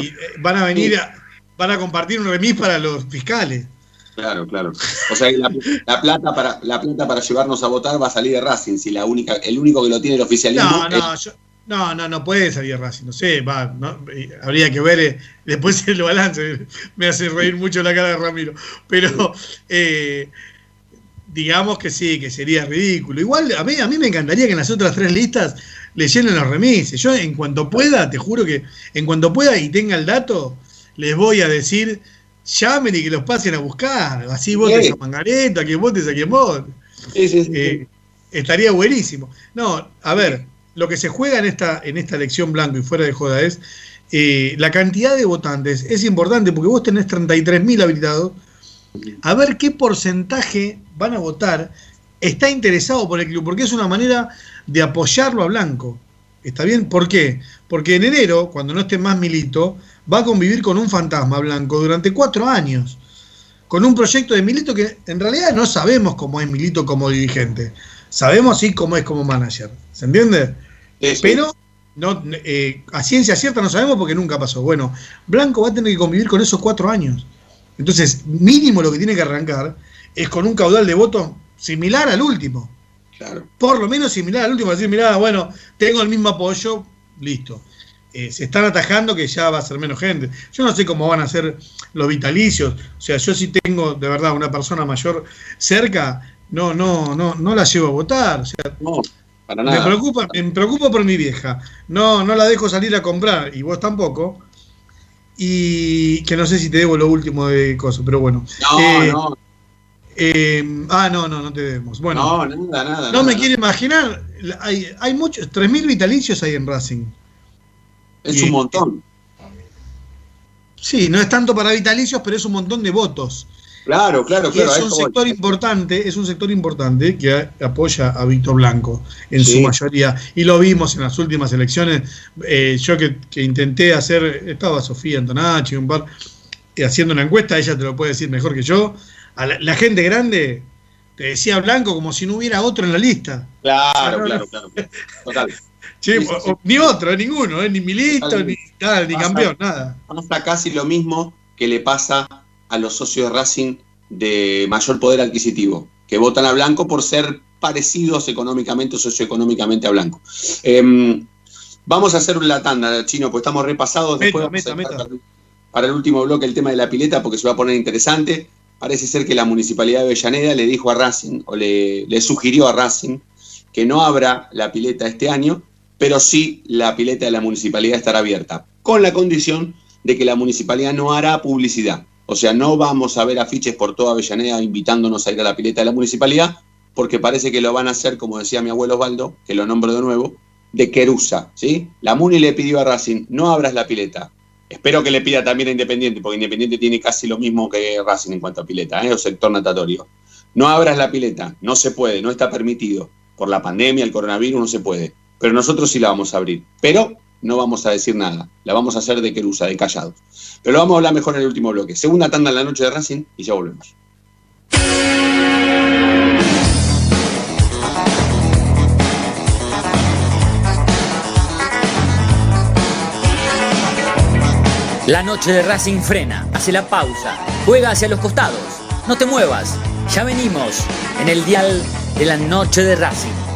y eh, van a venir, a- van a compartir un remis para los fiscales. Claro, claro. O sea la, la plata para la plata para llevarnos a votar va a salir de Racing, si la única, el único que lo tiene el oficialismo No, es- no, yo- no, no, no puede salir Racing, no sé, va, no, habría que ver eh, después el balance, me hace reír mucho la cara de Ramiro, pero eh, digamos que sí, que sería ridículo. Igual a mí, a mí me encantaría que en las otras tres listas le llenen los remises. Yo en cuanto pueda, te juro que en cuanto pueda y tenga el dato, les voy a decir, llamen y que los pasen a buscar. Así votes Sí. a Mangareto, a quien votes a quien vote. Eh, estaría buenísimo. No, a ver, lo que se juega en esta, en esta elección blanco y fuera de joda es eh, la cantidad de votantes. Es importante porque vos tenés 33.000 habilitados. A ver qué porcentaje van a votar está interesado por el club, porque es una manera de apoyarlo a Blanco. ¿Está bien? ¿Por qué? Porque en enero, cuando no esté más Milito, va a convivir con un fantasma blanco durante cuatro años. Con un proyecto de Milito que en realidad no sabemos cómo es Milito como dirigente. Sabemos sí cómo es como manager. ¿Se entiende? Pero no, eh, a ciencia cierta no sabemos porque nunca pasó. Bueno, Blanco va a tener que convivir con esos cuatro años. Entonces, mínimo lo que tiene que arrancar es con un caudal de votos similar al último. Por lo menos similar al último. Decir, mirá, bueno, tengo el mismo apoyo, listo. Eh, se están atajando que ya va a ser menos gente. Yo no sé cómo van a ser los vitalicios. O sea, yo si tengo de verdad una persona mayor cerca, no, no, no, no la llevo a votar. O sea, para me preocupa, me preocupa por mi vieja. No, no la dejo salir a comprar, y vos tampoco. Y que no sé si te debo lo último de cosas, pero bueno. No, Eh, no. eh, ah, no, no, no te debemos. Bueno, No, nada, nada. no nada. me quiero imaginar. Hay, hay muchos, 3.000 vitalicios hay en Racing. Es Y- un montón. Sí, no es tanto para vitalicios, pero es un montón de votos. Claro, claro, Y claro. a es un voy. sector importante, es un sector importante que a- apoya a Víctor Blanco en Sí. su mayoría. Y lo vimos en las últimas elecciones. Eh, yo que, que intenté hacer, estaba Sofía Antonacci, un par, eh, haciendo una encuesta, ella te lo puede decir mejor que yo. A la, la gente grande te decía Blanco como si no hubiera otro en la lista. Claro, claro, claro. Total. Sí, sí, o- sí. o- ni otro, ni ninguno, eh, ni Milito, ni tal, ni Pasa- campeón, nada. Pasa casi lo mismo que le pasa a los socios de Racing de mayor poder adquisitivo, que votan a Blanco por ser parecidos económicamente o socioeconómicamente a Blanco. Em, vamos a hacer la tanda, Chino, pues estamos repasados. Después Meta, vamos a meta, para el último bloque el tema de la pileta porque se va a poner interesante. Parece ser que la Municipalidad de Avellaneda le dijo a Racing, o le, le sugirió a Racing, que no abra la pileta este año, pero sí la pileta de la municipalidad estará abierta, con la condición de que la municipalidad no hará publicidad. O sea, no vamos a ver afiches por toda Avellaneda invitándonos a ir a la pileta de la municipalidad, porque parece que lo van a hacer, como decía mi abuelo Osvaldo, que lo nombro de nuevo, de Querusa, ¿sí? La Muni le pidió a Racing, no abras la pileta. Espero que le pida también a Independiente, porque Independiente tiene casi lo mismo que Racing en cuanto a pileta, ¿eh? o sector natatorio. No abras la pileta, no se puede, no está permitido. Por la pandemia, el coronavirus, no se puede. Pero nosotros sí la vamos a abrir. Pero no vamos a decir nada. La vamos a hacer de querusa, de callados. Pero lo vamos a hablar mejor en el último bloque. Segunda tanda en la noche de Racing y ya volvemos. La noche de Racing frena, hace la pausa, juega hacia los costados. No te muevas, ya venimos en el dial de la noche de Racing.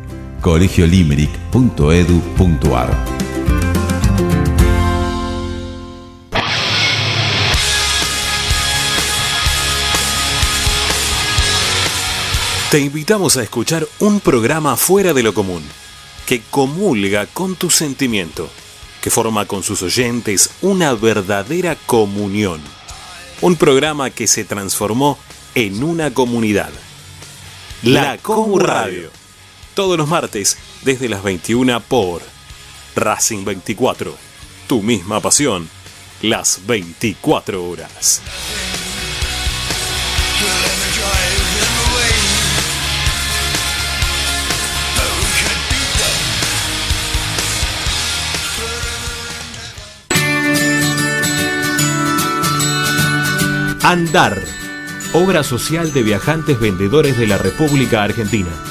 colegiolimerick.edu.ar Te invitamos a escuchar un programa fuera de lo común, que comulga con tu sentimiento, que forma con sus oyentes una verdadera comunión. Un programa que se transformó en una comunidad. La Comu Radio. Todos los martes desde las 21 por Racing 24. Tu misma pasión. Las 24 horas. Andar, obra social de viajantes vendedores de la República Argentina.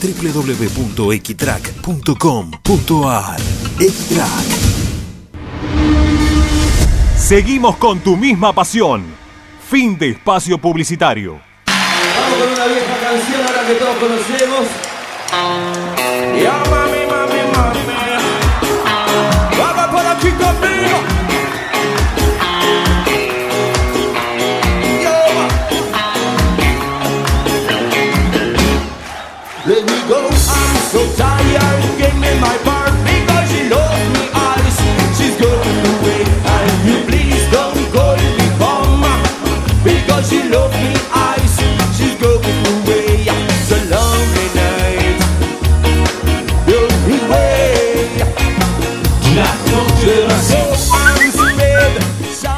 www.equitrack.com.ar Equitrack Seguimos con tu misma pasión. Fin de espacio publicitario. Vamos con una vieja canción ahora que todos conocemos. Ya mami, mami, mami. Vamos por aquí conmigo. Let me go, I'm so tired. Give me my part because she loves me eyes. She's going away, and you please don't me because she loves me eyes. She's going away, lonely.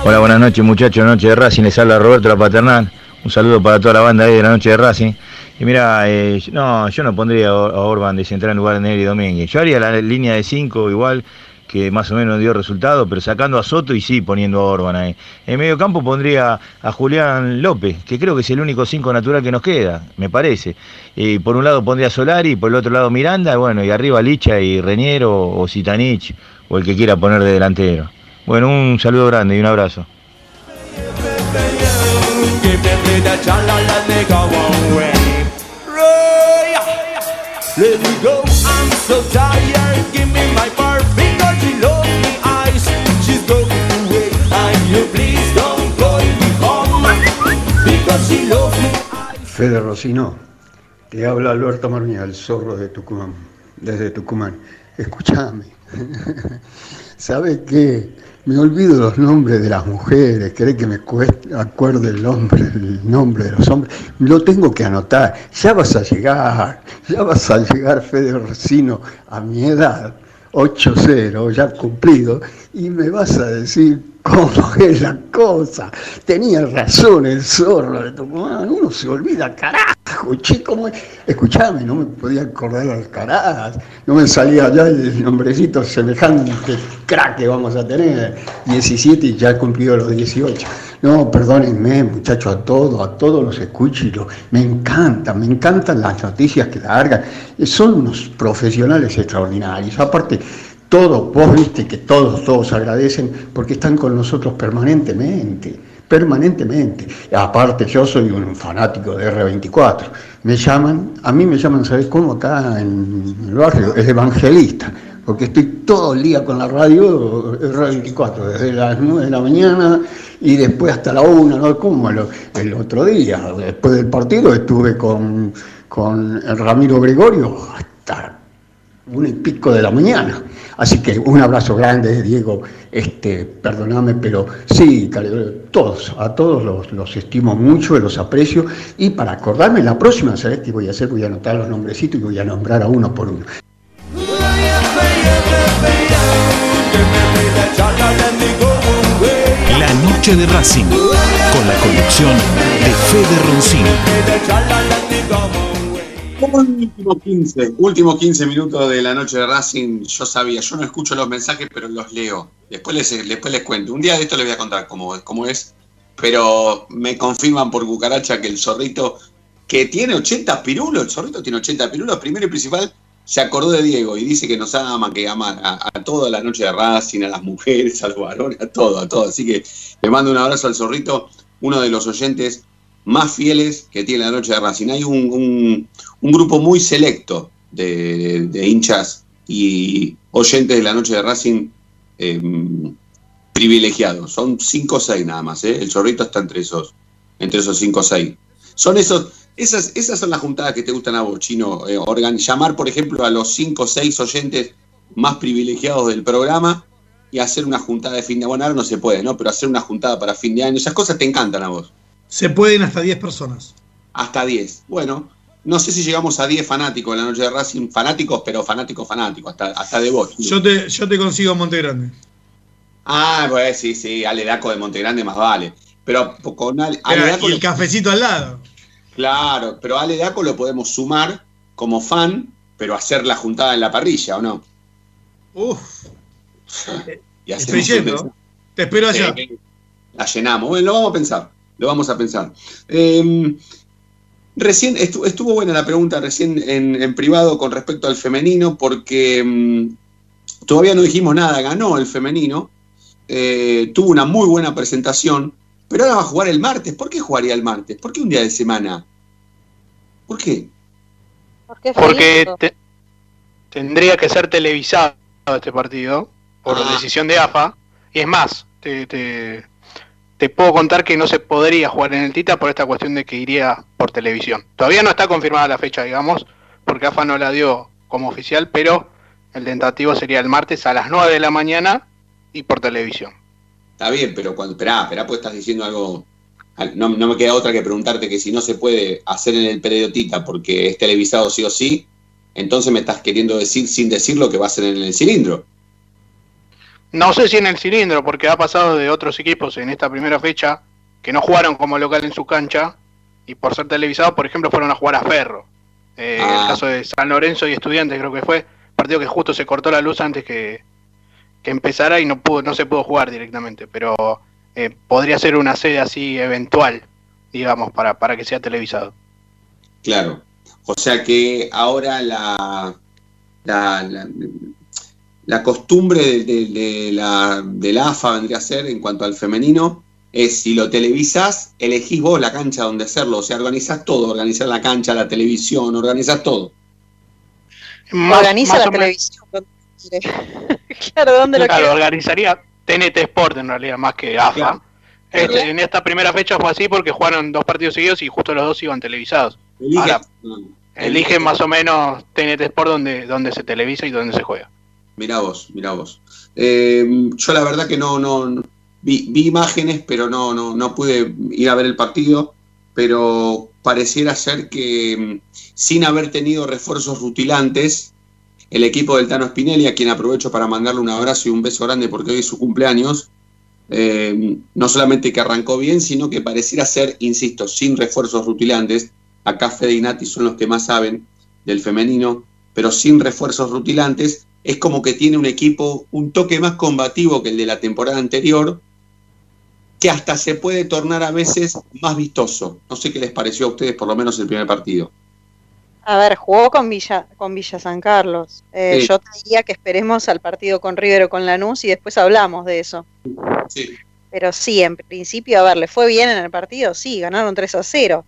Hola, buenas noches muchachos, noche de Racing, les habla Roberto La Paternal, un saludo para toda la banda ahí de la noche de Racing. Y mira, eh, no, yo no pondría a Or- a Orban de central en lugar de Neri Domínguez, yo haría la línea de 5 igual, que más o menos dio resultado, pero sacando a Soto y sí poniendo a Orban ahí. En medio campo pondría a Julián López, que creo que es el único 5 natural que nos queda, me parece. Y por un lado pondría a Solari, por el otro lado Miranda, bueno, y arriba Licha y Reñero o Zitanich, o el que quiera poner de delantero. Bueno, un saludo grande y un abrazo. Let me go, I'm so tired. Give me my part because she loves me eyes. She's going away, and you please don't call me home because she loves me. Fede Rocino, te habla Alberto Marmía, el zorro de Tucumán, desde Tucumán. Escúchame, ¿sabes qué? Me olvido los nombres de las mujeres, querés que me cueste- acuerde el nombre, el nombre de los hombres, lo tengo que anotar, ya vas a llegar, ya vas a llegar Fede Rocino a mi edad, 8-0, ya cumplido, y me vas a decir cómo es la cosa. Tenía razón el zorro de Tucumán, uno se olvida, carajo, chico. muy- Escuchame, no me podía acordar al carajo, no me salía ya el nombrecito semejante crack que vamos a tener. 17 y ya he cumplido los 18. No, perdónenme, muchachos, a todos, a todos los escucho me encanta, me encantan las noticias que largan. Son unos profesionales extraordinarios. Aparte, todos, vos viste que todos, todos agradecen porque están con nosotros permanentemente, permanentemente. Aparte, yo soy un fanático de R24. Me llaman, a mí me llaman, ¿sabes cómo? Acá en el barrio, es evangelista, porque estoy todo el día con la radio R24, desde las 9 de la mañana y después hasta la 1, ¿no? Como el, otro día, después del partido estuve con, con Ramiro Gregorio hasta una y pico de la mañana. Así que un abrazo grande, Diego. Este, perdóname, pero sí, todos, a todos los, los estimo mucho, los aprecio. Y para acordarme, la próxima, ¿sabes qué voy a hacer? Voy a anotar los nombrecitos y voy a nombrar a uno por uno. La noche de Racing, con la conducción de Fede Roncino. Último 15, último 15 minutos de la noche de Racing. Yo sabía, yo no escucho los mensajes, pero los leo. Después les, después les cuento. Un día de esto les voy a contar cómo, cómo es. Pero me confirman por cucaracha que el zorrito, que tiene 80 pirulos, el zorrito tiene 80 pirulos, primero y principal, se acordó de Diego y dice que nos ama, que ama a, a toda la noche de Racing, a las mujeres, a los varones, a todo, a todo. Así que le mando un abrazo al zorrito, uno de los oyentes más fieles que tiene la noche de Racing. Hay un, grupo muy selecto de, hinchas y oyentes de la noche de Racing eh, privilegiados. Son cinco o seis nada más. ¿eh? El zorrito está entre esos, entre esos cinco o seis. Son esos, esas, esas son las juntadas que te gustan a vos, Chino. Eh, organ- llamar, por ejemplo, a los cinco o seis oyentes más privilegiados del programa y hacer una juntada de fin de año. Bueno, ahora no se puede, ¿no? Pero hacer una juntada para fin de año. Esas cosas te encantan a vos. Se pueden hasta 10 personas. Hasta 10. Bueno, no sé si llegamos a 10 fanáticos en la noche de Racing. Fanáticos, pero fanáticos, fanáticos. Hasta, hasta de vos. Yo te, yo te consigo Monte Grande. Ah, pues sí, sí. Ale Daco de Montegrande más vale. Pero con Ale, Daco y lo- el cafecito al lado. Claro, pero Ale Daco lo podemos sumar como fan, pero hacer la juntada en la parrilla, ¿o no? Uf, Y estoy yendo. Te espero allá. Sí, la llenamos. Bueno, lo vamos a pensar. Lo vamos a pensar. Eh, recién estu- estuvo buena la pregunta recién en, en privado con respecto al femenino, porque mm, todavía no dijimos nada. Ganó el femenino. eh, tuvo una muy buena presentación. Pero ahora va a jugar el martes. ¿Por qué jugaría el martes? ¿Por qué un día de semana? ¿Por qué? Porque, Porque te- tendría que ser televisado este partido por Ah. decisión de AFA. Y es más, te, te- te puedo contar que no se podría jugar en el Tita por esta cuestión de que iría por televisión. Todavía no está confirmada la fecha, digamos, porque AFA no la dio como oficial, pero el tentativo sería el martes a las 9 de la mañana y por televisión. Está bien, pero cuando. Esperá, esperá, pues estás diciendo algo. al- No, no me queda otra que preguntarte que si no se puede hacer en el periodista porque es televisado sí o sí, entonces me estás queriendo decir sin decirlo que va a ser en el cilindro. No sé si en el cilindro, porque ha pasado de otros equipos en esta primera fecha que no jugaron como local en su cancha y por ser televisados, por ejemplo, fueron a jugar a Ferro. Eh, Ah. El caso de San Lorenzo y Estudiantes creo que fue, partido que justo se cortó la luz antes que, que empezara y no pudo, no se pudo jugar directamente, pero eh, podría ser una sede así eventual, digamos, para, para que sea televisado. Claro. O sea que ahora la, la, la, la costumbre de, de- de la, de la AFA vendría a ser en cuanto al femenino es si lo televisás, elegís vos la cancha donde hacerlo, o sea, organizás todo, organizar la cancha, la televisión, organizás todo. Más- Organiza más la televisión. claro, ¿dónde lo Claro, organizaría TNT Sport en realidad, más que AFA. Claro. Este, en esta primera fecha fue así porque jugaron dos partidos seguidos y justo los dos iban televisados. Elige- Ahora, no, eligen más o menos TNT Sport donde, donde se televisa y donde se juega. Mirá vos, mirá vos. Eh, yo la verdad que no, no, vi, imágenes, pero no, no, no pude ir a ver el partido, pero pareciera ser que mm, sin haber tenido refuerzos rutilantes, el equipo del Tano Spinelli, a quien aprovecho para mandarle un abrazo y un beso grande porque hoy es su cumpleaños, eh, no solamente que arrancó bien, sino que pareciera ser, insisto, sin refuerzos rutilantes, acá Fede y Nati son los que más saben del femenino, pero sin refuerzos rutilantes, es como que tiene un equipo un toque más combativo que el de la temporada anterior, que hasta se puede tornar a veces más vistoso. No sé qué les pareció a ustedes, por lo menos el primer partido. A ver, jugó con Villa, con Villa San Carlos. Eh, Sí. Yo te diría que esperemos al partido con River o con Lanús y después hablamos de eso. Sí. Pero sí, en principio, a ver, ¿le fue bien en el partido? Sí, ganaron 3 a 0.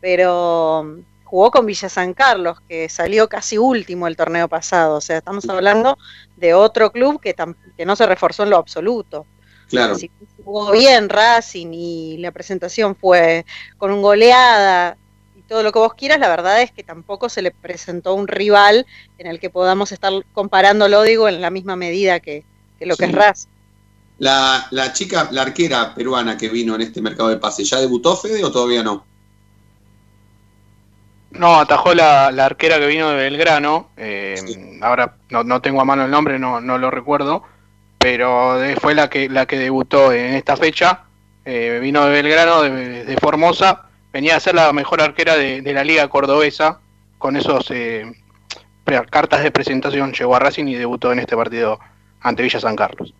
Pero jugó con Villa San Carlos, que salió casi último el torneo pasado. O sea, estamos hablando de otro club que, no se reforzó en lo absoluto. Claro. Si jugó bien Racing y la presentación fue con un goleada y todo lo que vos quieras, la verdad es que tampoco se le presentó un rival en el que podamos estar comparándolo, digo, en la misma medida que, que lo que es Racing. La, la chica, la arquera peruana que vino en este mercado de pase, ¿ya debutó Fede o todavía no? No, atajó la, la arquera que vino de Belgrano. eh, Ahora no, no tengo a mano el nombre, no, no lo recuerdo. Pero fue la que, la que debutó en esta fecha. eh, vino de Belgrano, de, de Formosa. Venía a ser la mejor arquera de, de la liga cordobesa. Con esos eh, cartas de presentación llegó a Racing y debutó en este partido ante Villa San Carlos.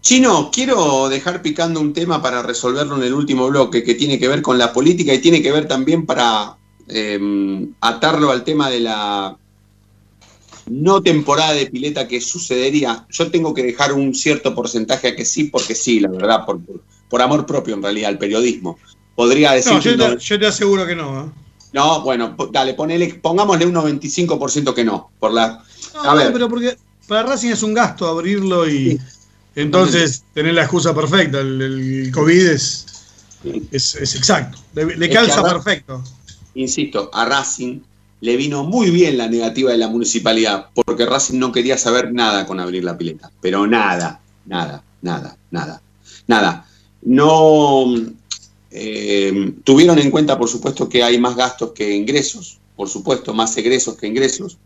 Chino, quiero dejar picando un tema para resolverlo en el último bloque que tiene que ver con la política y tiene que ver también para eh, atarlo al tema de la no temporada de pileta que sucedería. Yo tengo que dejar un cierto porcentaje a que sí, porque sí, la verdad, por, por, amor propio en realidad al periodismo. Podría decir No, que yo te, no- yo te aseguro que no. ¿eh? no, bueno, dale, ponele, pongámosle un 95% que no. Por la, No, a ver, pero porque para Racing es un gasto abrirlo y entonces tener la excusa perfecta. El, el COVID es, es, es exacto. Le, le Es que calza perfecto. Insisto, a Racing le vino muy bien la negativa de la municipalidad, porque Racing no quería saber nada con abrir la pileta, pero nada, nada, nada, nada, nada. No eh, tuvieron en cuenta, por supuesto, que hay más gastos que ingresos, por supuesto, más egresos que ingresos,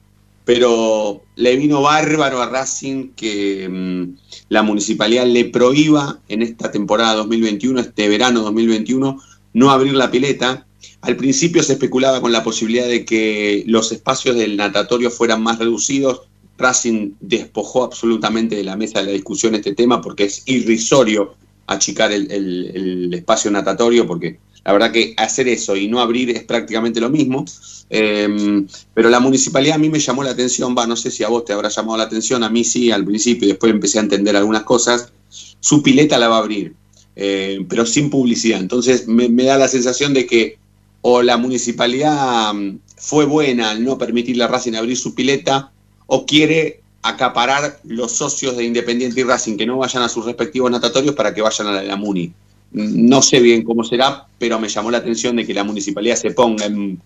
pero le vino bárbaro a Racing que mm, la municipalidad le prohíba en esta temporada 2021, este verano 2021, no abrir la pileta. Al principio se especulaba con la posibilidad de que los espacios del natatorio fueran más reducidos. Racing despojó absolutamente de la mesa de la discusión este tema porque es irrisorio achicar el, espacio natatorio porque la verdad que hacer eso y no abrir es prácticamente lo mismo. Eh, pero la municipalidad a mí me llamó la atención, va, no sé si a vos te habrá llamado la atención, a mí sí al principio después empecé a entender algunas cosas. Su pileta la va a abrir, eh, pero sin publicidad. Entonces me da la sensación de que o la municipalidad mm, fue buena al no permitirle a Racing abrir su pileta o quiere acaparar los socios de Independiente y Racing que no vayan a sus respectivos natatorios para que vayan a la, la Muni. Mm, No sé bien cómo será, pero me llamó la atención de que la municipalidad se ponga en,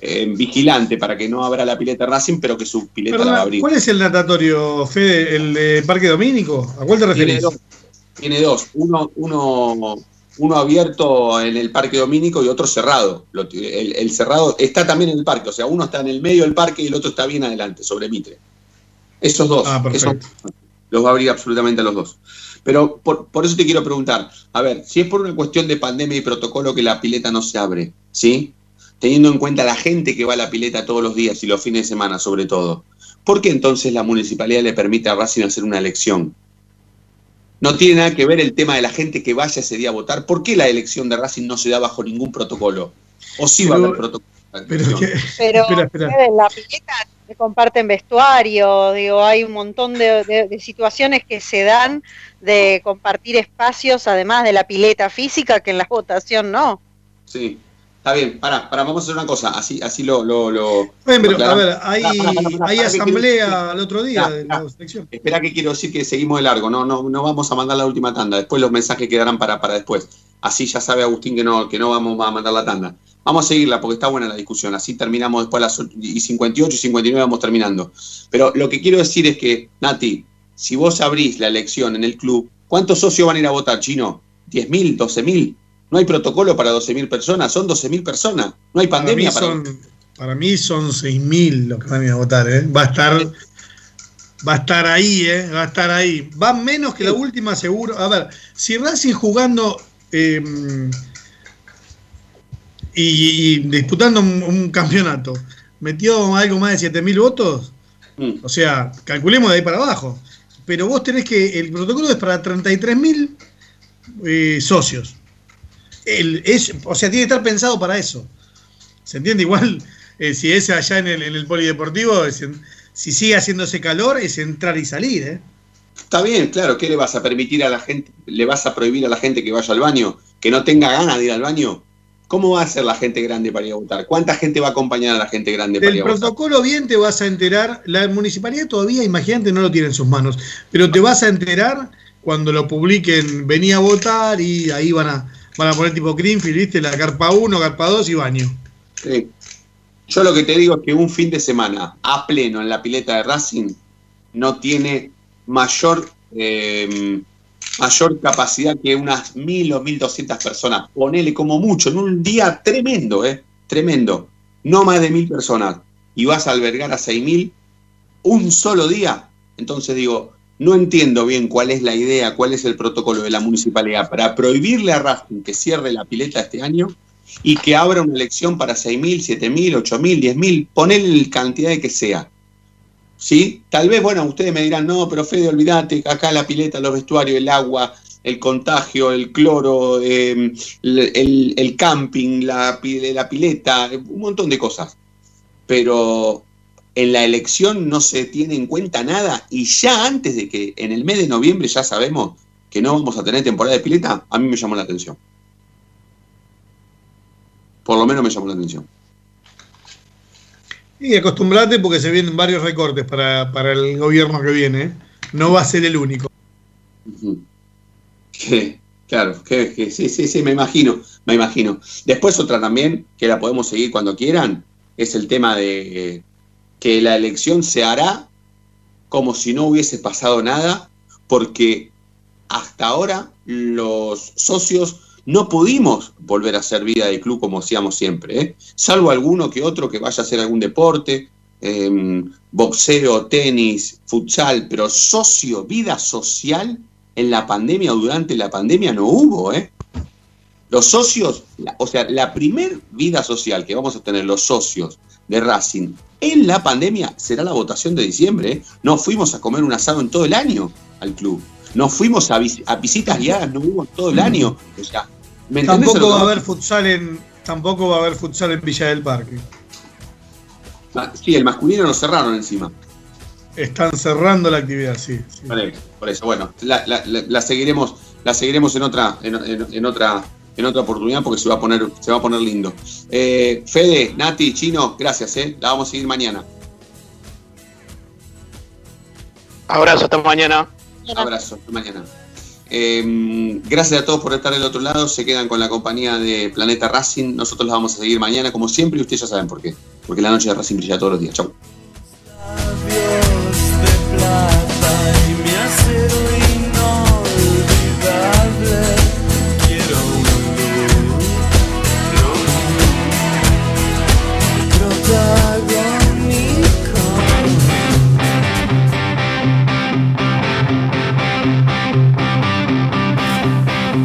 en vigilante para que no abra la pileta Racing, pero que su pileta la va a Perdona, abrir. ¿Cuál es el natatorio, Fede? ¿El de Parque Domínico? ¿A cuál te Tiene referís? dos. Tiene dos. Uno, uno, uno abierto en el Parque Domínico y otro cerrado. El, el cerrado está también en el parque, o sea, uno está en el medio del parque y el otro está bien adelante, sobre Mitre. Esos dos. Ah, esos los va a abrir absolutamente a los dos. Pero por, por eso te quiero preguntar, a ver, si es por una cuestión de pandemia y protocolo que la pileta no se abre, ¿sí? Teniendo en cuenta la gente que va a la pileta todos los días y los fines de semana sobre todo, ¿por qué entonces la municipalidad le permite a Racing hacer una elección? No tiene nada que ver el tema de la gente que vaya ese día a votar. ¿Por qué la elección de Racing no se da bajo ningún protocolo? ¿O sí va a Pero- haber protocolo? Pero que- Pero Espera, espera. en la pileta se comparten vestuario, digo, hay un montón de, de- de situaciones que se dan de compartir espacios, además de la pileta física, que en la votación no. Sí, está bien. Pará, pará, vamos a hacer una cosa. Así, así lo. lo, lo Bien, pero lo a ver, hay, Pará, pará, pará, pará, hay asamblea quiero- al otro día de la selección. Espera que quiero decir que seguimos de largo, no, no, no vamos a mandar la última tanda, después los mensajes quedarán para, para después. Así ya sabe Agustín que no, que no vamos a mandar la tanda. Vamos a seguirla porque está buena la discusión, así terminamos después a las ocho- y 58 y 59 vamos terminando. Pero lo que quiero decir es que, Nati, si vos abrís la elección en el club, ¿cuántos socios van a ir a votar, Chino? ¿10.000? ¿12.000? No hay protocolo para 12.000 personas, son 12.000 personas. No hay pandemia para para... mí son, para mí son 6.000 los que van a ir a votar, ¿eh? Va a estar. Va a estar ahí, ¿eh? Va a estar ahí. Va menos que la última, seguro. A ver, si Racing jugando eh, y, y disputando un, un campeonato metió algo más de 7.000 votos, Mm. o sea, calculemos de ahí para abajo. Pero vos tenés que. El protocolo es para 33.000 eh, socios. El- es, o sea, tiene que estar pensado para eso. ¿Se entiende? Igual, eh, si es allá en el, en el polideportivo, es en- si sigue haciéndose calor, es entrar y salir, ¿eh? Está bien, claro, ¿qué le vas a permitir a la gente? ¿Le vas a prohibir a la gente que vaya al baño? ¿Que no tenga ganas de ir al baño? ¿Cómo va a ser la gente grande para ir a votar? ¿Cuánta gente va a acompañar a la gente grande para Del ir a votar? protocolo bien te vas a enterar. La municipalidad todavía, imagínate, no lo tiene en sus manos. Pero te vas a enterar cuando lo publiquen, venía a votar y ahí van a, van a poner tipo Greenfield, ¿viste? La carpa 1, carpa 2 y baño. Yo lo que te digo es que un fin de semana a pleno en la pileta de Racing no tiene mayor, eh, mayor capacidad que unas mil o mil doscientas personas. Ponele como mucho, en un día tremendo, ¿eh? Tremendo. No más de mil personas. Y vas a albergar a seis mil un solo día. Entonces digo, no entiendo bien cuál es la idea, cuál es el protocolo de la municipalidad para prohibirle a Racing que cierre la pileta este año y que abra una elección para 6.000, 7.000, 8.000, 10.000, ponele la cantidad de que sea. ¿Sí? Tal vez, bueno, ustedes me dirán, no, pero Fede, olvídate, acá la pileta, los vestuarios, el agua, el contagio, el cloro, eh, el, camping, la, la pileta, un montón de cosas. Pero en la elección no se tiene en cuenta nada y ya antes de que en el mes de noviembre ya sabemos que no vamos a tener temporada de pileta, a mí me llamó la atención. Por lo menos me llamó la atención. Y acostumbrate porque se vienen varios recortes para, para el gobierno que viene. ¿eh? No va a ser el único. Que, claro, que, que sí, sí, sí, me imagino, me imagino. Después otra también, que la podemos seguir cuando quieran, es el tema de que la elección se hará como si no hubiese pasado nada, porque hasta ahora los socios no pudimos volver a hacer vida de club como hacíamos siempre, ¿eh? salvo alguno que otro que vaya a hacer algún deporte, eh, boxeo, tenis, futsal, pero socio, vida social en la pandemia o durante la pandemia no hubo, ¿eh? Los socios, o sea, la primer vida social que vamos a tener los socios de Racing en la pandemia será la votación de diciembre. ¿eh? No fuimos a comer un asado en todo el año al club. No fuimos a, vis- a visitas guiadas, no hubo en todo el año. O sea, ¿me Tampoco va a haber futsal en. Tampoco va a haber futsal en Villa del Parque. Ah, Sí, el masculino lo cerraron encima. Están cerrando la actividad, sí. sí. Por eso, por eso, bueno, la, la- la- la seguiremos, la seguiremos en otra, en, en- en otra, en otra oportunidad porque se va a poner, se va a poner lindo. Eh, Fede, Nati, Chino, gracias, eh. La vamos a seguir mañana. Abrazo, hasta mañana. Abrazo, hasta mañana. Eh, gracias a todos por estar del otro lado. Se quedan con la compañía de Planeta Racing. Nosotros la vamos a seguir mañana, como siempre, y ustedes ya saben por qué. Porque la noche de Racing brilla todos los días. Chau.